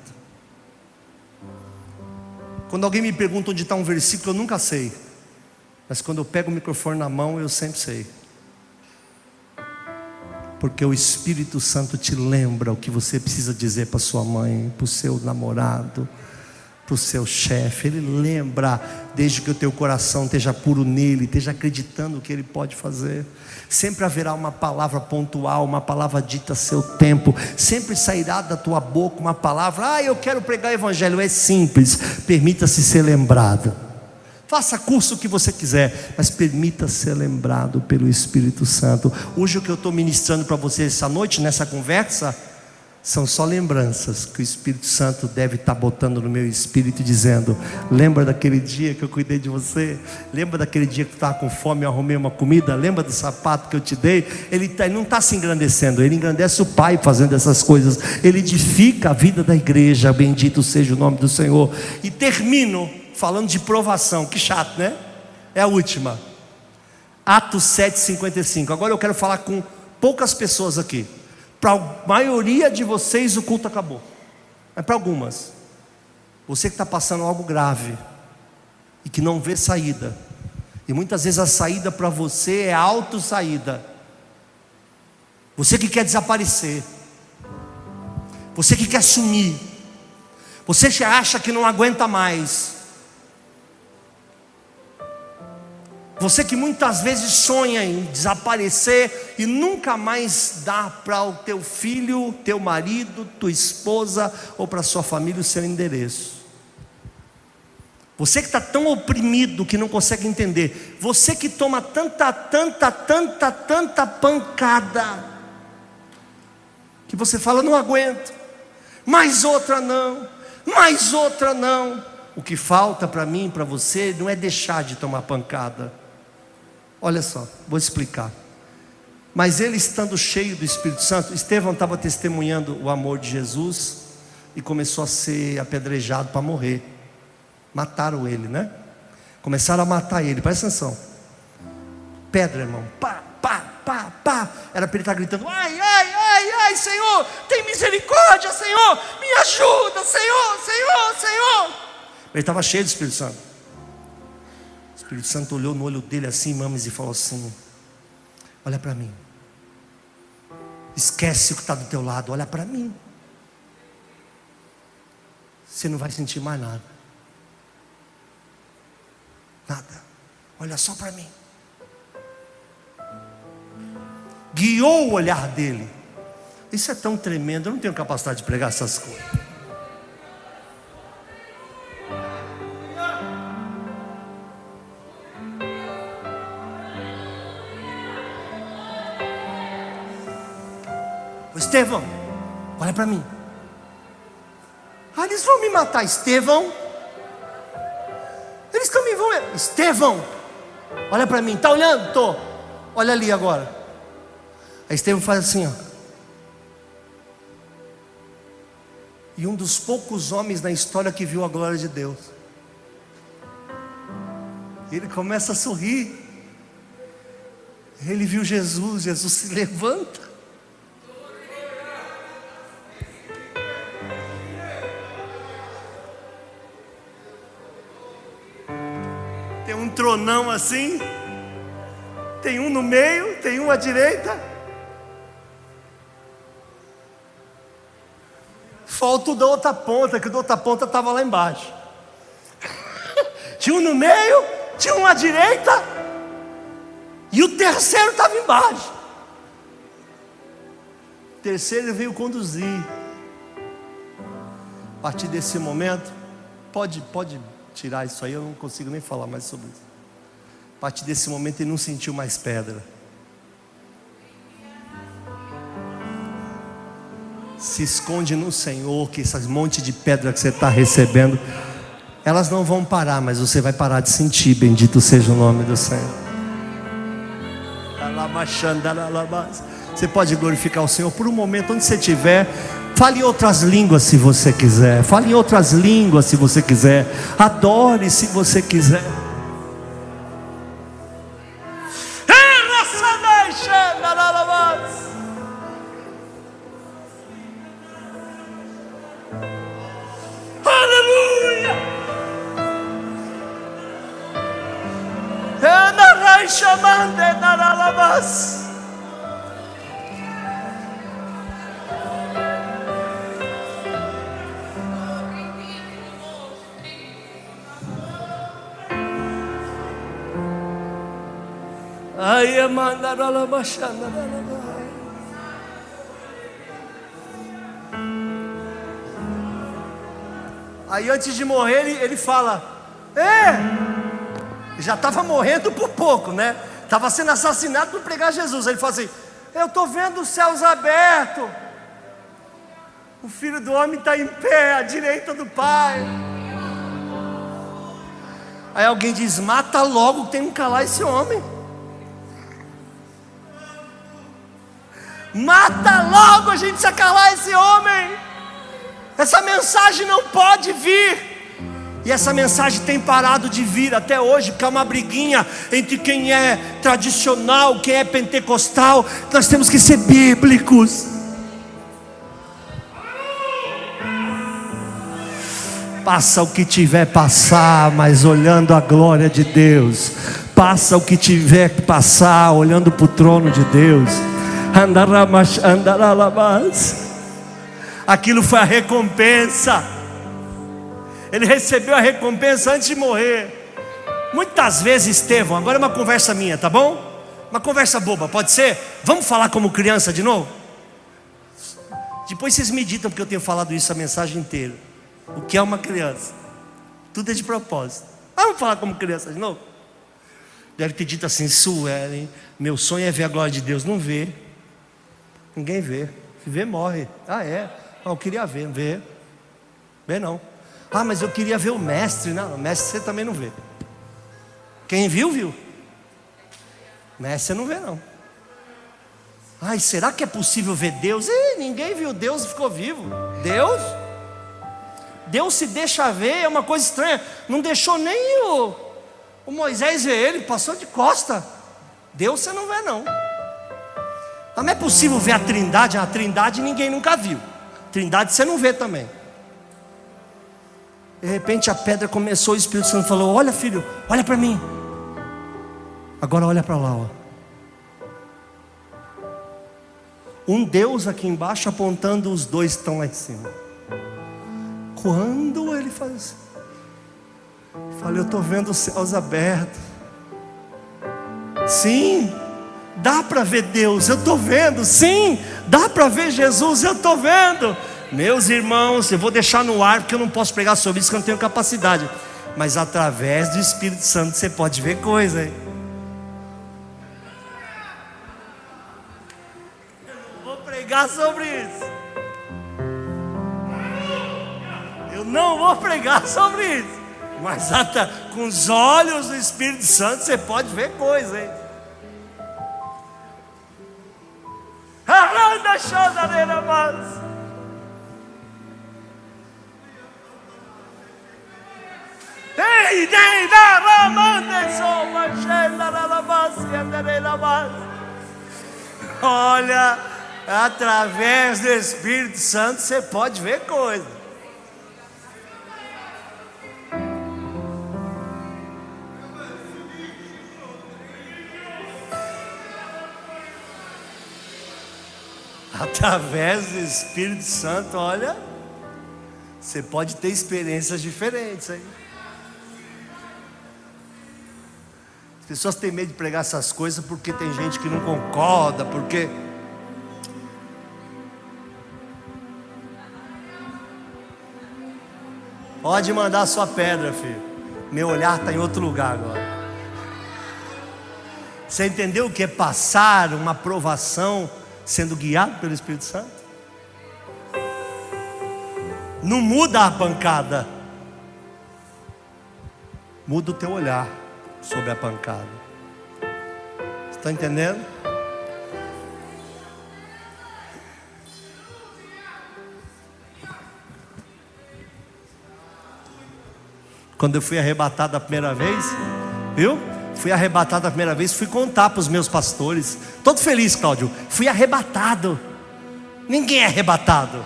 Quando alguém me pergunta onde está um versículo, eu nunca sei. Mas quando eu pego o microfone na mão, eu sempre sei. Porque o Espírito Santo te lembra o que você precisa dizer para sua mãe, para o seu namorado, para o seu chefe. Ele lembra, desde que o teu coração esteja puro nele, esteja acreditando que ele pode fazer. Sempre haverá uma palavra pontual, uma palavra dita a seu tempo. Sempre sairá da tua boca uma palavra. Ah, eu quero pregar o evangelho. É simples. Permita-se ser lembrado. Faça curso que você quiser, mas permita ser lembrado pelo Espírito Santo. Hoje o que eu estou ministrando para você essa noite, nessa conversa, são só lembranças que o Espírito Santo deve estar tá botando no meu espírito, dizendo: Lembra daquele dia que eu cuidei de você? Lembra daquele dia que tu estava com fome e arrumei uma comida? Lembra do sapato que eu te dei? Ele, tá, ele não está se engrandecendo, ele engrandece o Pai fazendo essas coisas. Ele edifica a vida da igreja. Bendito seja o nome do Senhor. E termino falando de provação. Que chato, né? É a última. Atos 7,55. Agora eu quero falar com poucas pessoas aqui. Para a maioria de vocês o culto acabou. Mas para algumas, você que está passando algo grave e que não vê saída, e muitas vezes a saída para você é auto-saída. Você que quer desaparecer, você que quer sumir, você que acha que não aguenta mais, Você que muitas vezes sonha em desaparecer e nunca mais dá para o teu filho, teu marido, tua esposa ou para sua família o seu endereço. Você que está tão oprimido que não consegue entender. Você que toma tanta, tanta, tanta, tanta pancada. Que você fala, não aguento. Mais outra não. Mais outra não. O que falta para mim, para você, não é deixar de tomar pancada Olha só, vou explicar. Mas ele estando cheio do Espírito Santo, Estevão estava testemunhando o amor de Jesus e começou a ser apedrejado para morrer. Mataram ele, né? Começaram a matar ele, presta atenção. Pedra, irmão, pá, pá, pá, pá. Era para ele estar gritando: ai, ai, ai, ai, Senhor, tem misericórdia, Senhor, me ajuda, Senhor, Senhor, Senhor. Ele estava cheio do Espírito Santo. Espírito Santo olhou no olho dele assim, mames, e falou assim: Olha para mim. Esquece o que está do teu lado, olha para mim. Você não vai sentir mais nada. Nada. Olha só para mim. Guiou o olhar dele. Isso é tão tremendo, eu não tenho capacidade de pregar essas coisas. Estevão, olha para mim. Ah, eles vão me matar, Estevão. Eles também vão. Estevão, olha para mim, tá olhando? Tô. Olha ali agora. Aí Estevão faz assim, ó. E um dos poucos homens na história que viu a glória de Deus. Ele começa a sorrir. Ele viu Jesus, Jesus se levanta. Tronão assim, tem um no meio, tem um à direita. Falta o da outra ponta, que o da outra ponta estava lá embaixo. (laughs) Tinha um no meio, tinha um à direita, e o terceiro estava embaixo. O terceiro veio conduzir. A partir desse momento, pode, pode tirar isso aí, eu não consigo nem falar mais sobre isso. A partir desse momento ele não sentiu mais pedra. Se esconde no Senhor, que esses monte de pedra que você está recebendo, elas não vão parar, mas você vai parar de sentir. Bendito seja o nome do Senhor. Você pode glorificar o Senhor por um momento onde você estiver. Fale outras línguas se você quiser. Fale outras línguas se você quiser. Adore se você quiser. Aleluia! chamando Naralabas. Aí mandaram Aí antes de morrer ele, ele fala: É, já estava morrendo por pouco, né? Estava sendo assassinado por pregar Jesus. Ele fala assim: Eu estou vendo os céus abertos. O filho do homem está em pé à direita do Pai. Aí alguém diz: Mata logo, tem que calar esse homem. Mata logo, a gente precisa calar esse homem. Essa mensagem não pode vir. E essa mensagem tem parado de vir até hoje, porque é uma briguinha entre quem é tradicional, quem é pentecostal. Nós temos que ser bíblicos. Passa o que tiver passar, mas olhando a glória de Deus. Passa o que tiver que passar, olhando para o trono de Deus. Aquilo foi a recompensa ele recebeu a recompensa antes de morrer. Muitas vezes, Estevão, agora é uma conversa minha, tá bom? Uma conversa boba, pode ser? Vamos falar como criança de novo? Depois vocês meditam, porque eu tenho falado isso a mensagem inteira. O que é uma criança? Tudo é de propósito. Vamos falar como criança de novo? Deve ter dito assim, Suelen, meu sonho é ver a glória de Deus. Não vê. Ninguém vê. Se vê, morre. Ah, é? Não, eu queria ver, vê. Vê não. Ah, mas eu queria ver o mestre. Não, o mestre você também não vê. Quem viu, viu. Mestre você não vê, não. Ai, será que é possível ver Deus? Ih, ninguém viu Deus e ficou vivo. Deus? Deus se deixa ver, é uma coisa estranha. Não deixou nem o, o Moisés ver ele, passou de costa. Deus você não vê, não. Mas não é possível ver a trindade. A trindade ninguém nunca viu. Trindade você não vê também. De repente a pedra começou, o Espírito Santo falou: Olha, filho, olha para mim. Agora olha para lá. Ó. Um Deus aqui embaixo apontando, os dois estão lá em cima. Quando ele faz fala: Eu estou vendo os céus abertos. Sim, dá para ver Deus, eu estou vendo. Sim, dá para ver Jesus, eu estou vendo. Meus irmãos, eu vou deixar no ar porque eu não posso pregar sobre isso, porque eu não tenho capacidade. Mas através do Espírito Santo você pode ver coisa. Hein? Eu não vou pregar pregar sobre isso. Eu não vou pregar sobre isso. Mas até com os olhos do Espírito Santo você pode ver coisa, hein? Aranda chodareira mas. Ei, dei da ramande soma chela na labacia na mas. Olha, através do Espírito Santo você pode ver coisa. Através do Espírito Santo, olha, você pode ter experiências diferentes aí. As pessoas têm medo de pregar essas coisas porque tem gente que não concorda, porque. Pode mandar sua pedra, filho. Meu olhar está em outro lugar agora. Você entendeu o que é passar uma provação sendo guiado pelo Espírito Santo. Não muda a pancada, muda o teu olhar sobre a pancada. Está entendendo? Quando eu fui arrebatado a primeira vez, viu? Fui arrebatado a primeira vez, fui contar para os meus pastores. Todo feliz, Cláudio. Fui arrebatado. Ninguém é arrebatado.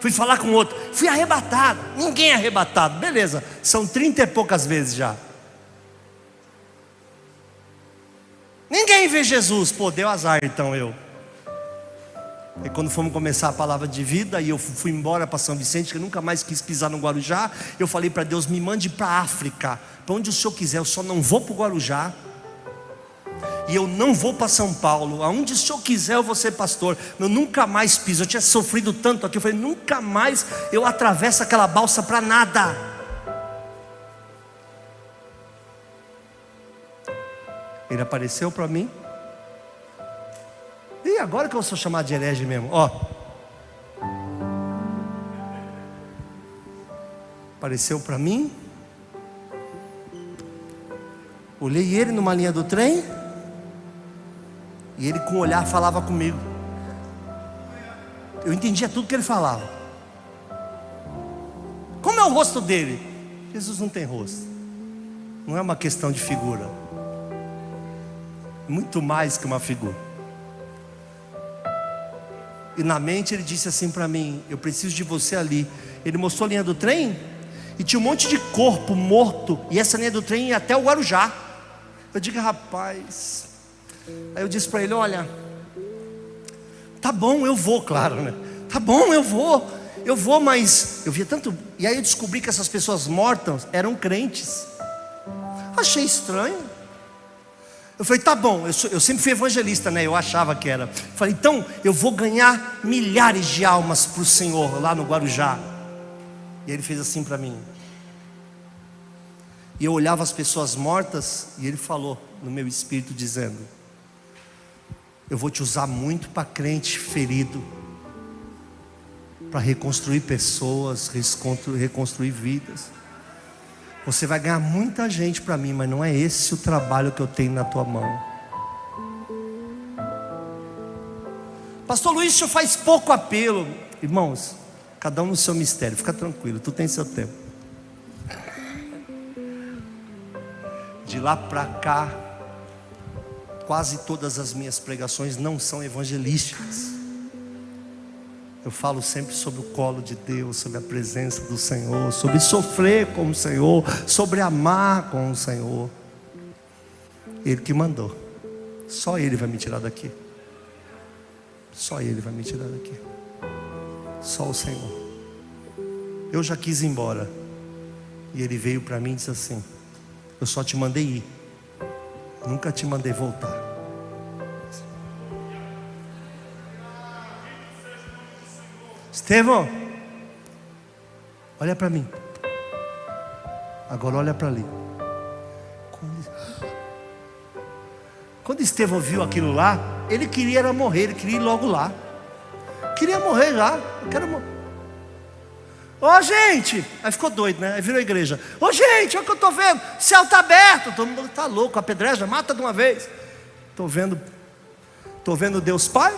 Fui falar com outro. Fui arrebatado. Ninguém é arrebatado. Beleza. São trinta e poucas vezes já. Ninguém vê Jesus. Pô, deu azar então eu. E quando fomos começar a palavra de vida, e eu fui embora para São Vicente, que eu nunca mais quis pisar no Guarujá, eu falei para Deus: me mande para a África, para onde o Senhor quiser, eu só não vou para o Guarujá. E eu não vou para São Paulo, aonde o Senhor quiser eu vou ser pastor. Eu nunca mais piso, eu tinha sofrido tanto aqui, eu falei, nunca mais eu atravesso aquela balsa para nada. Ele apareceu para mim, e agora que eu sou chamado de herege mesmo, ó. Apareceu para mim. Olhei ele numa linha do trem. E ele com o olhar falava comigo. Eu entendia tudo que ele falava. Como é o rosto dele? Jesus não tem rosto. Não é uma questão de figura. Muito mais que uma figura. E na mente ele disse assim para mim: Eu preciso de você ali. Ele mostrou a linha do trem e tinha um monte de corpo morto. E essa linha do trem ia até o Guarujá. Eu digo, rapaz. Aí eu disse para ele: Olha, tá bom, eu vou, claro, né? Tá bom, eu vou, eu vou, mas eu via tanto. E aí eu descobri que essas pessoas mortas eram crentes. Achei estranho. Eu falei, tá bom, eu, sou, eu, sempre fui evangelista, né? Eu achava que era. Falei, então eu vou ganhar milhares de almas para o Senhor lá no Guarujá. E ele fez assim para mim. E eu olhava as pessoas mortas e ele falou no meu espírito, dizendo: Eu vou te usar muito para crente ferido, para reconstruir pessoas, reconstruir vidas. Você vai ganhar muita gente para mim, mas não é esse o trabalho que eu tenho na tua mão. Pastor Luiz, o faz pouco apelo. Irmãos, cada um no seu mistério, fica tranquilo, tu tem seu tempo. De lá para cá, quase todas as minhas pregações não são evangelísticas. Eu falo sempre sobre o colo de Deus, sobre a presença do Senhor, sobre sofrer com o Senhor, sobre amar com o Senhor. Ele que mandou. Só Ele vai me tirar daqui. Só Ele vai me tirar daqui. Só o Senhor. Eu já quis ir embora. E Ele veio para mim e disse assim: Eu só te mandei ir. Nunca te mandei voltar. Estevão, olha para mim. Agora olha para ali. Quando Estevão viu aquilo lá, ele queria era morrer, ele queria ir logo lá. Queria morrer já. Eu quero morrer. Ô gente! Aí ficou doido, né? Aí virou igreja. Ô gente, olha o que eu estou vendo. Céu está aberto. Todo mundo está louco. A pedreja mata de uma vez. Estou vendo. Estou vendo Deus Pai.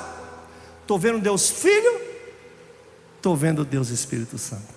Estou vendo Deus Filho. Estou vendo Deus Espírito Santo.